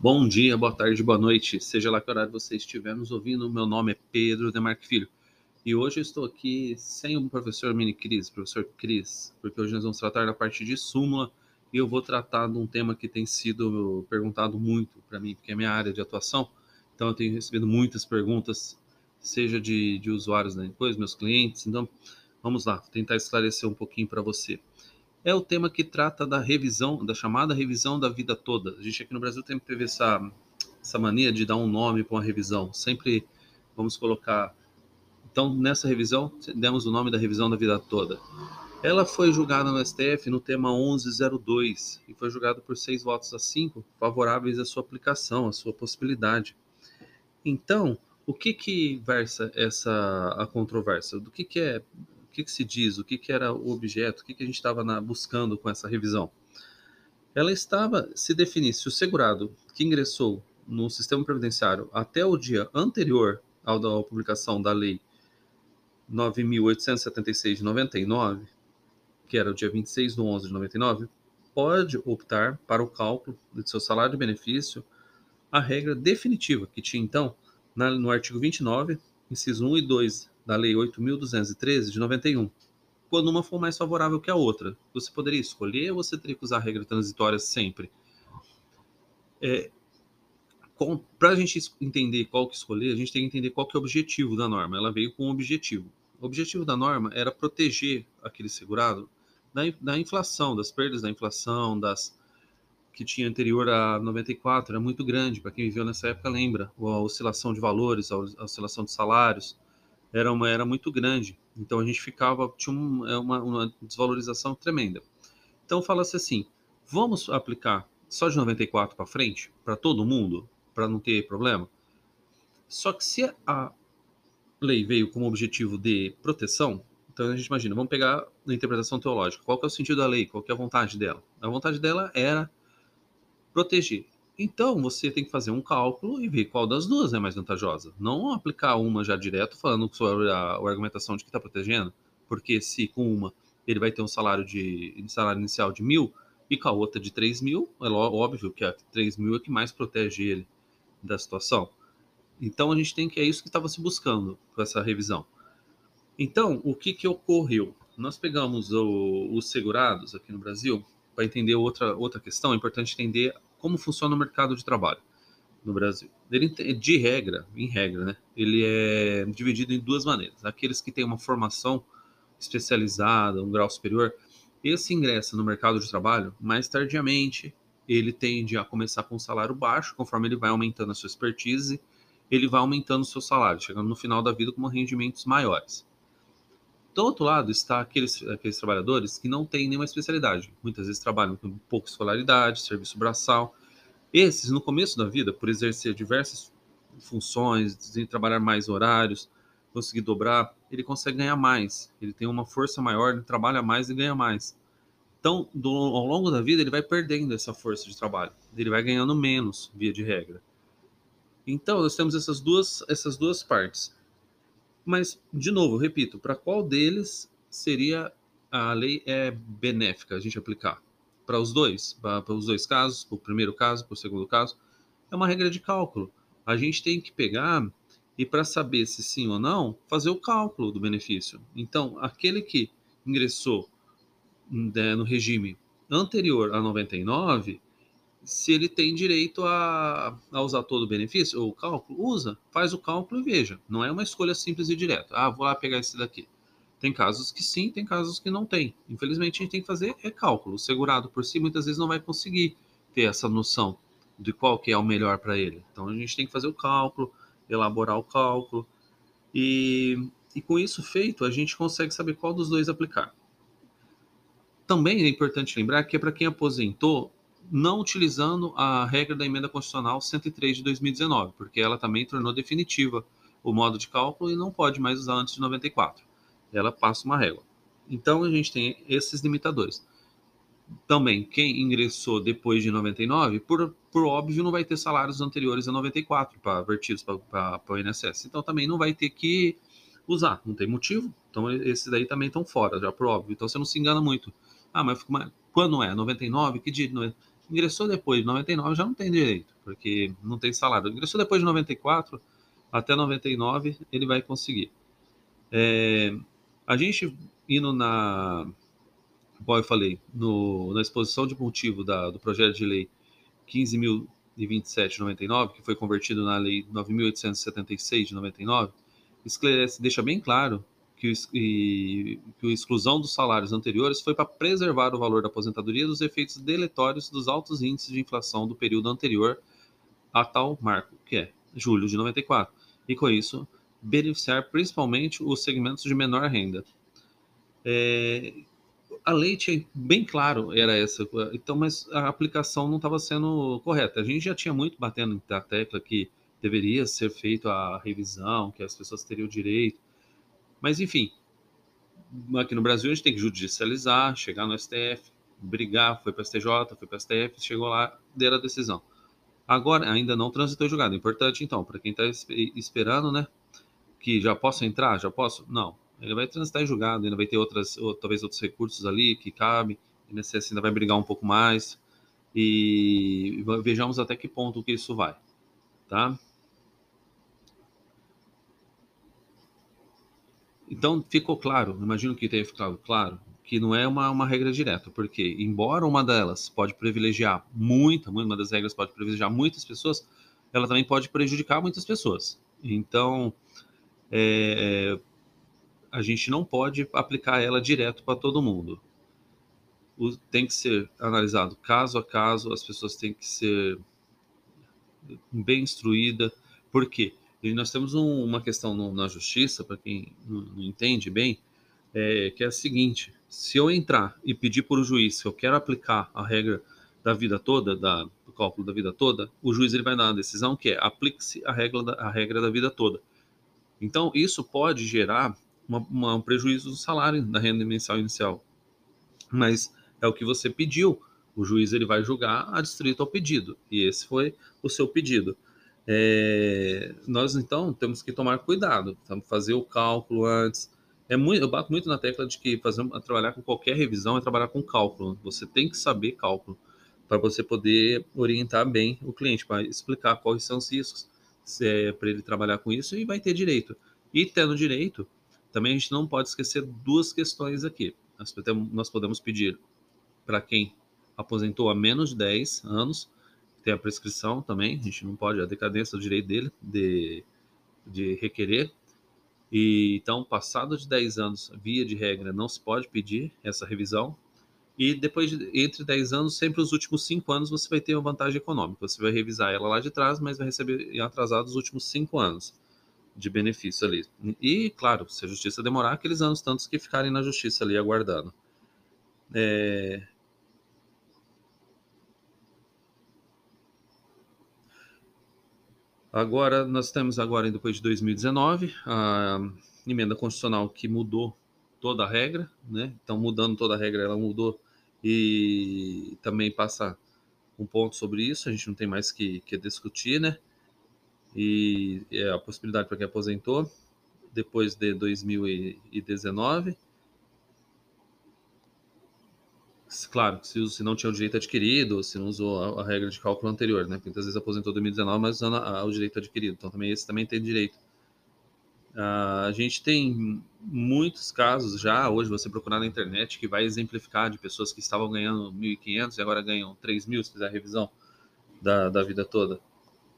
Bom dia, boa tarde, boa noite, seja lá que horário você estiver nos ouvindo. Meu nome é Pedro Demarque Filho e hoje eu estou aqui sem o professor Mini Cris, professor Cris, porque hoje nós vamos tratar da parte de súmula e eu vou tratar de um tema que tem sido perguntado muito para mim, porque é minha área de atuação. Então eu tenho recebido muitas perguntas, seja de, de usuários da depois, meus clientes. Então vamos lá, tentar esclarecer um pouquinho para você é o tema que trata da revisão, da chamada revisão da vida toda. A gente aqui no Brasil tem teve essa, essa mania de dar um nome para uma revisão. Sempre vamos colocar. Então, nessa revisão, demos o nome da revisão da vida toda. Ela foi julgada no STF no tema 1102 e foi julgada por seis votos a cinco favoráveis à sua aplicação, à sua possibilidade. Então, o que que versa essa a controvérsia? Do que que é que, que se diz, o que, que era o objeto, o que, que a gente estava buscando com essa revisão. Ela estava se definir se o segurado que ingressou no sistema previdenciário até o dia anterior à publicação da lei 9.876 de 99, que era o dia 26 de 11 de 99, pode optar para o cálculo de seu salário de benefício a regra definitiva que tinha então no artigo 29, inciso 1 e 2 da Lei 8.213 de 91, quando uma for mais favorável que a outra. Você poderia escolher ou você teria que usar a regra transitória sempre? É, Para a gente entender qual que escolher, a gente tem que entender qual que é o objetivo da norma. Ela veio com um objetivo. O objetivo da norma era proteger aquele segurado da, da inflação, das perdas da inflação, das que tinha anterior a 94, era muito grande. Para quem viveu nessa época, lembra a oscilação de valores, a oscilação de salários era uma era muito grande. Então a gente ficava tinha é uma, uma desvalorização tremenda. Então fala-se assim: vamos aplicar só de 94 para frente para todo mundo para não ter problema. Só que se a lei veio como objetivo de proteção, então a gente imagina, vamos pegar na interpretação teológica, qual é o sentido da lei, qual é a vontade dela? A vontade dela era proteger então você tem que fazer um cálculo e ver qual das duas é mais vantajosa. Não aplicar uma já direto falando sobre a, a argumentação de que está protegendo, porque se com uma ele vai ter um salário de salário inicial de mil e com a outra de 3 mil, é óbvio que a 3 mil é que mais protege ele da situação. Então a gente tem que é isso que estava se buscando com essa revisão. Então o que que ocorreu? Nós pegamos o, os segurados aqui no Brasil para entender outra outra questão. É importante entender como funciona o mercado de trabalho no Brasil. Ele, de regra, em regra, né, ele é dividido em duas maneiras. Aqueles que têm uma formação especializada, um grau superior, esse ingressa no mercado de trabalho mais tardiamente, ele tende a começar com um salário baixo, conforme ele vai aumentando a sua expertise, ele vai aumentando o seu salário, chegando no final da vida com rendimentos maiores. Do outro lado está aqueles, aqueles trabalhadores que não têm nenhuma especialidade. Muitas vezes trabalham com pouca escolaridade, serviço braçal. Esses, no começo da vida, por exercer diversas funções, trabalhar mais horários, conseguir dobrar, ele consegue ganhar mais. Ele tem uma força maior, ele trabalha mais e ganha mais. Então, do, ao longo da vida, ele vai perdendo essa força de trabalho. Ele vai ganhando menos, via de regra. Então, nós temos essas duas, essas duas partes. Mas, de novo, repito, para qual deles seria a lei é benéfica a gente aplicar? Para os dois? Para os dois casos? Para o primeiro caso, para o segundo caso? É uma regra de cálculo. A gente tem que pegar e, para saber se sim ou não, fazer o cálculo do benefício. Então, aquele que ingressou né, no regime anterior a 99, se ele tem direito a, a, usar todo o benefício, ou o cálculo, usa, faz o cálculo e veja. Não é uma escolha simples e direta. Ah, vou lá pegar esse daqui. Tem casos que sim, tem casos que não tem. Infelizmente, a gente tem que fazer é cálculo. O segurado por si muitas vezes não vai conseguir ter essa noção de qual que é o melhor para ele. Então, a gente tem que fazer o cálculo, elaborar o cálculo. E, e com isso feito, a gente consegue saber qual dos dois aplicar. Também é importante lembrar que é para quem aposentou não utilizando a regra da emenda constitucional 103 de 2019, porque ela também tornou definitiva o modo de cálculo e não pode mais usar antes de 94. Ela passa uma régua. Então a gente tem esses limitadores. Também, quem ingressou depois de 99, por, por óbvio, não vai ter salários anteriores a 94 para vertidos para o INSS. Então também não vai ter que usar, não tem motivo. Então esses daí também estão fora, já por óbvio. Então você não se engana muito. Ah, mas quando é? 99? Que dia? Ingressou depois de 99 já não tem direito, porque não tem salário. Ingressou depois de 94 até 99, ele vai conseguir. É, a gente indo na, como eu falei, no, na exposição de motivo da, do projeto de lei 15.027/99, que foi convertido na lei 9.876 de 99, esclarece, deixa bem claro que, e, que a exclusão dos salários anteriores foi para preservar o valor da aposentadoria dos efeitos deletórios dos altos índices de inflação do período anterior a tal marco, que é julho de 94, e com isso beneficiar principalmente os segmentos de menor renda. É, a lei tinha bem claro era essa, então, mas a aplicação não estava sendo correta. A gente já tinha muito batendo na tecla que deveria ser feita a revisão, que as pessoas teriam direito. Mas, enfim, aqui no Brasil a gente tem que judicializar, chegar no STF, brigar, foi para o STJ, foi para o STF, chegou lá, deu a decisão. Agora, ainda não transitou em julgado. Importante, então, para quem está esperando, né, que já posso entrar, já posso? Não. Ele vai transitar em julgado, ainda vai ter outras, ou, talvez outros recursos ali que cabe, e nesse ainda vai brigar um pouco mais. E vejamos até que ponto que isso vai, tá? Então ficou claro, imagino que tenha ficado claro, que não é uma, uma regra direta, porque embora uma delas pode privilegiar muita, uma das regras pode privilegiar muitas pessoas, ela também pode prejudicar muitas pessoas. Então, é, a gente não pode aplicar ela direto para todo mundo. O, tem que ser analisado caso a caso, as pessoas têm que ser bem instruídas. Por quê? E nós temos um, uma questão no, na justiça, para quem não, não, entende bem, é, que é a seguinte: se eu entrar e pedir para o juiz se eu quero aplicar a regra da vida toda, da, do cálculo da vida toda, o juiz ele vai dar uma decisão que é aplique-se a regra, da, a regra da vida toda. Então, isso pode gerar uma, uma, um prejuízo do salário da renda mensal inicial. Mas é o que você pediu. O juiz ele vai julgar adstrito ao pedido. E esse foi o seu pedido. É, nós então temos que tomar cuidado, fazer o cálculo antes. É muito, eu bato muito na tecla de que fazer, trabalhar com qualquer revisão é trabalhar com cálculo. Você tem que saber cálculo para você poder orientar bem o cliente, para explicar quais são os riscos é, para ele trabalhar com isso e vai ter direito. E tendo direito, também a gente não pode esquecer duas questões aqui. Nós podemos, pedir para quem aposentou há menos de 10 anos tem a prescrição também, a gente não pode, a decadência do direito dele de, de requerer. E então, passado de 10 anos, via de regra, não se pode pedir essa revisão. E depois, de, entre 10 anos, sempre os últimos 5 anos, você vai ter uma vantagem econômica. Você vai revisar ela lá de trás, mas vai receber atrasado os últimos 5 anos de benefício ali. E, claro, se a justiça demorar, aqueles anos tantos que ficarem na justiça ali aguardando. É, Agora, nós temos agora, depois de 2019, a emenda constitucional que mudou toda a regra, né? Então, mudando toda a regra, ela mudou e também passa um ponto sobre isso, a gente não tem mais que, que discutir, né? E é a possibilidade para quem aposentou depois de 2019 Claro, se, se não tinha o direito adquirido, se não usou a, a regra de cálculo anterior, né? Muitas vezes aposentou em 2019, mas usando a, a, o direito adquirido. Então, também esse também tem direito. Uh, a gente tem muitos casos já, hoje, você procurar na internet, que vai exemplificar de pessoas que estavam ganhando 1.500 e agora ganham 3.000, se fizer a revisão da, da vida toda.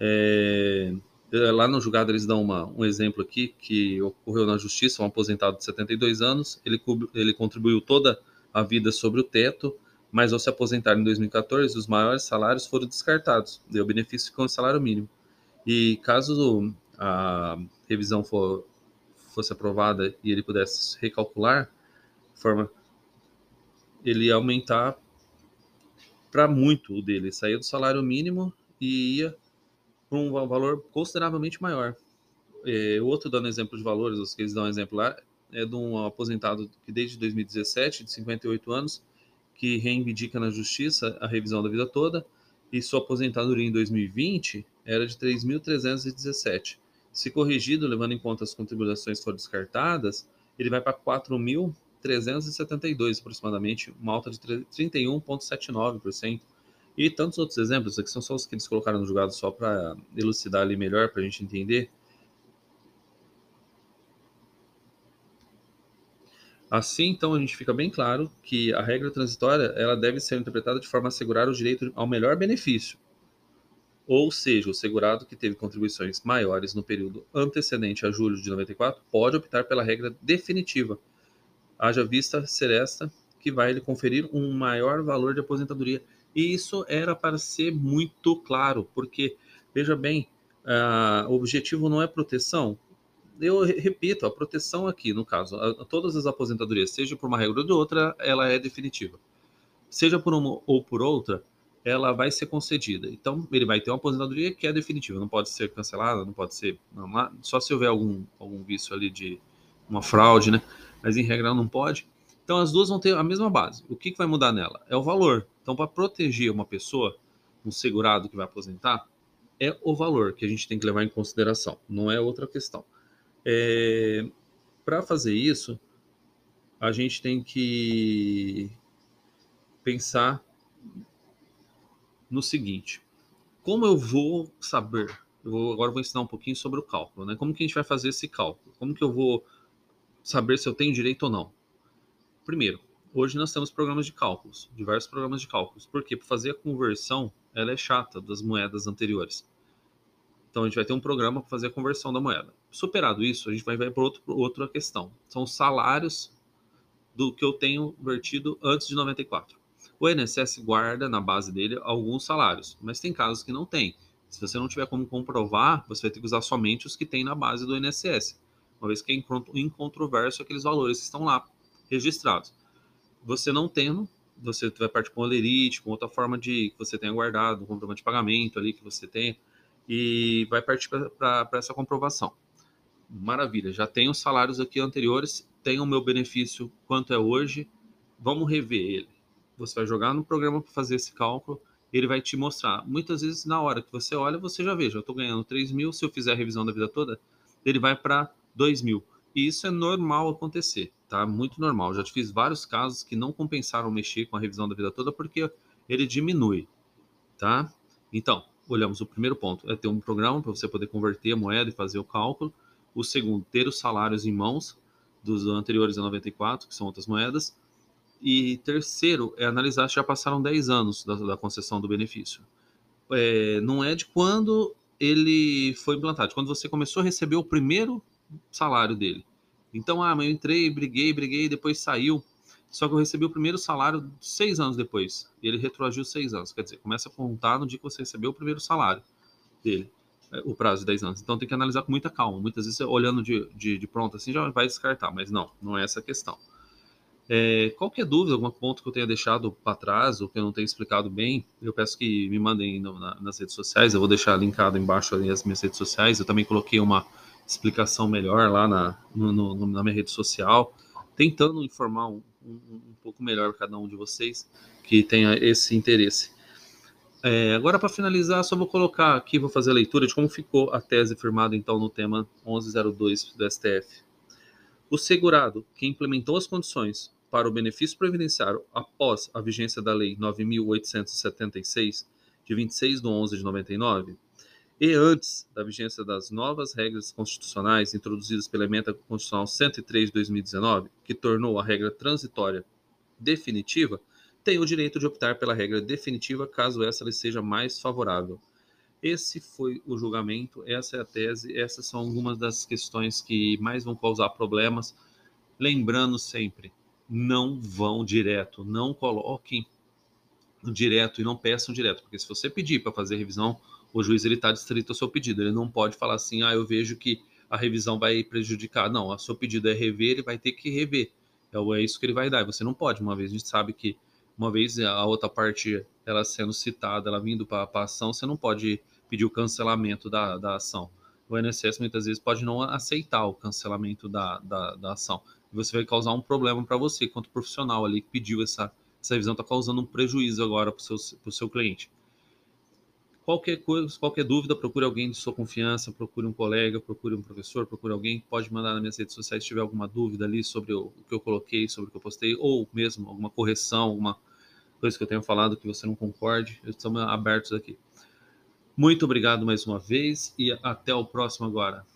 É, lá no julgado eles dão uma, um exemplo aqui que ocorreu na justiça, um aposentado de 72 anos, ele, ele contribuiu toda a vida sobre o teto, mas ao se aposentar em 2014, os maiores salários foram descartados, deu benefício com o salário mínimo. E caso a revisão for, fosse aprovada e ele pudesse recalcular, forma ele aumentar para muito o dele, saía do salário mínimo e ia para um valor consideravelmente maior. É, outro dando exemplo de valores, os que eles dão exemplo lá, é de um aposentado que desde 2017, de 58 anos, que reivindica na justiça a revisão da vida toda, e sua aposentadoria em 2020 era de 3.317. Se corrigido, levando em conta as contribuições foram descartadas, ele vai para 4.372 aproximadamente, uma alta de 31,79%. E tantos outros exemplos, aqui são só os que eles colocaram no julgado só para elucidar ali melhor, para a gente entender. Assim, então, a gente fica bem claro que a regra transitória ela deve ser interpretada de forma a assegurar o direito ao melhor benefício, ou seja, o segurado que teve contribuições maiores no período antecedente a julho de 94 pode optar pela regra definitiva, haja vista ser esta que vai lhe conferir um maior valor de aposentadoria. E isso era para ser muito claro, porque, veja bem, uh, o objetivo não é proteção. Eu repito, a proteção aqui, no caso, a, a todas as aposentadorias, seja por uma regra ou de outra, ela é definitiva. Seja por uma ou por outra, ela vai ser concedida. Então, ele vai ter uma aposentadoria que é definitiva, não pode ser cancelada, não pode ser. Não, só se houver algum, algum vício ali de uma fraude, né? Mas em regra não pode. Então, as duas vão ter a mesma base. O que, que vai mudar nela? É o valor. Então, para proteger uma pessoa, um segurado que vai aposentar, é o valor que a gente tem que levar em consideração, não é outra questão. É, para fazer isso, a gente tem que pensar no seguinte: como eu vou saber? Eu vou, agora eu vou ensinar um pouquinho sobre o cálculo, né? Como que a gente vai fazer esse cálculo? Como que eu vou saber se eu tenho direito ou não? Primeiro, hoje nós temos programas de cálculos, diversos programas de cálculos. Porque para fazer a conversão, ela é chata das moedas anteriores. Então a gente vai ter um programa para fazer a conversão da moeda. Superado isso, a gente vai, vai para outro, outra questão. São os salários do que eu tenho vertido antes de 94. O INSS guarda na base dele alguns salários, mas tem casos que não tem. Se você não tiver como comprovar, você vai ter que usar somente os que tem na base do INSS, uma vez que é incontroverso aqueles valores que estão lá registrados. Você não tendo, você vai partir com o lerite, com outra forma de que você tenha guardado, um comprovante de pagamento ali que você tem, e vai partir para essa comprovação. Maravilha, já tenho os salários aqui anteriores, tenho o meu benefício quanto é hoje, vamos rever ele você vai jogar no programa para fazer esse cálculo, ele vai te mostrar. Muitas vezes, na hora que você olha, você já vê, já estou ganhando 3 mil, se eu fizer a revisão da vida toda, ele vai para 2 mil. E isso é normal acontecer, tá? Muito normal. Já fiz vários casos que não compensaram mexer com a revisão da vida toda porque ele diminui, tá? Então, olhamos o primeiro ponto, é ter um programa para você poder converter a moeda e fazer o cálculo. O segundo, ter os salários em mãos dos anteriores a 94, que são outras moedas. E terceiro, é analisar se já passaram 10 anos da, da concessão do benefício. É, não é de quando ele foi implantado, de quando você começou a receber o primeiro salário dele. Então, ah, mas eu entrei, briguei, briguei, depois saiu. Só que eu recebi o primeiro salário seis anos depois. E ele retroagiu seis anos. Quer dizer, começa a contar no dia que você recebeu o primeiro salário dele, é, o prazo de 10 anos. Então tem que analisar com muita calma. Muitas vezes, olhando de, de, de pronto assim, já vai descartar. Mas não, não é essa a questão. É, qualquer dúvida, algum ponto que eu tenha deixado para trás ou que eu não tenha explicado bem, eu peço que me mandem no, na, nas redes sociais. Eu vou deixar linkado embaixo as minhas redes sociais. Eu também coloquei uma explicação melhor lá na, no, no, na minha rede social, tentando informar um, um, um, pouco melhor cada um de vocês que tenha esse interesse. É, agora, para finalizar, só vou colocar aqui, vou fazer a leitura de como ficou a tese firmada então no tema 1102 do STF. O segurado que implementou as condições para o benefício previdenciário após a vigência da Lei 9.876, de 26 de 11 de 99, e antes da vigência das novas regras constitucionais introduzidas pela Emenda Constitucional 103 de 2019, que tornou a regra transitória definitiva, tem o direito de optar pela regra definitiva caso essa lhe seja mais favorável. Esse foi o julgamento, essa é a tese, essas são algumas das questões que mais vão causar problemas. Lembrando sempre, não vão direto, não coloquem direto e não peçam direto, porque se você pedir para fazer revisão, o juiz ele está distrito ao seu pedido, ele não pode falar assim, ah, eu vejo que a revisão vai prejudicar. Não, o seu pedido é rever, ele vai ter que rever. É, é isso que ele vai dar. Você não pode, uma vez a gente sabe que uma vez a outra parte ela sendo citada, ela vindo para a ação, você não pode pedir o cancelamento da, da ação. O INSS muitas vezes pode não aceitar o cancelamento da, da, da ação. Você vai causar um problema para você, quanto profissional ali que pediu essa, essa revisão, está causando um prejuízo agora para o seu cliente. Qualquer coisa, qualquer dúvida, procure alguém de sua confiança, procure um colega, procure um professor, procure alguém. Pode mandar nas minhas redes sociais se tiver alguma dúvida ali sobre o, que eu coloquei, sobre o que eu postei, ou mesmo alguma correção, alguma coisa que eu tenho falado que você não concorde, estamos abertos aqui. Muito obrigado mais uma vez e até o próximo agora.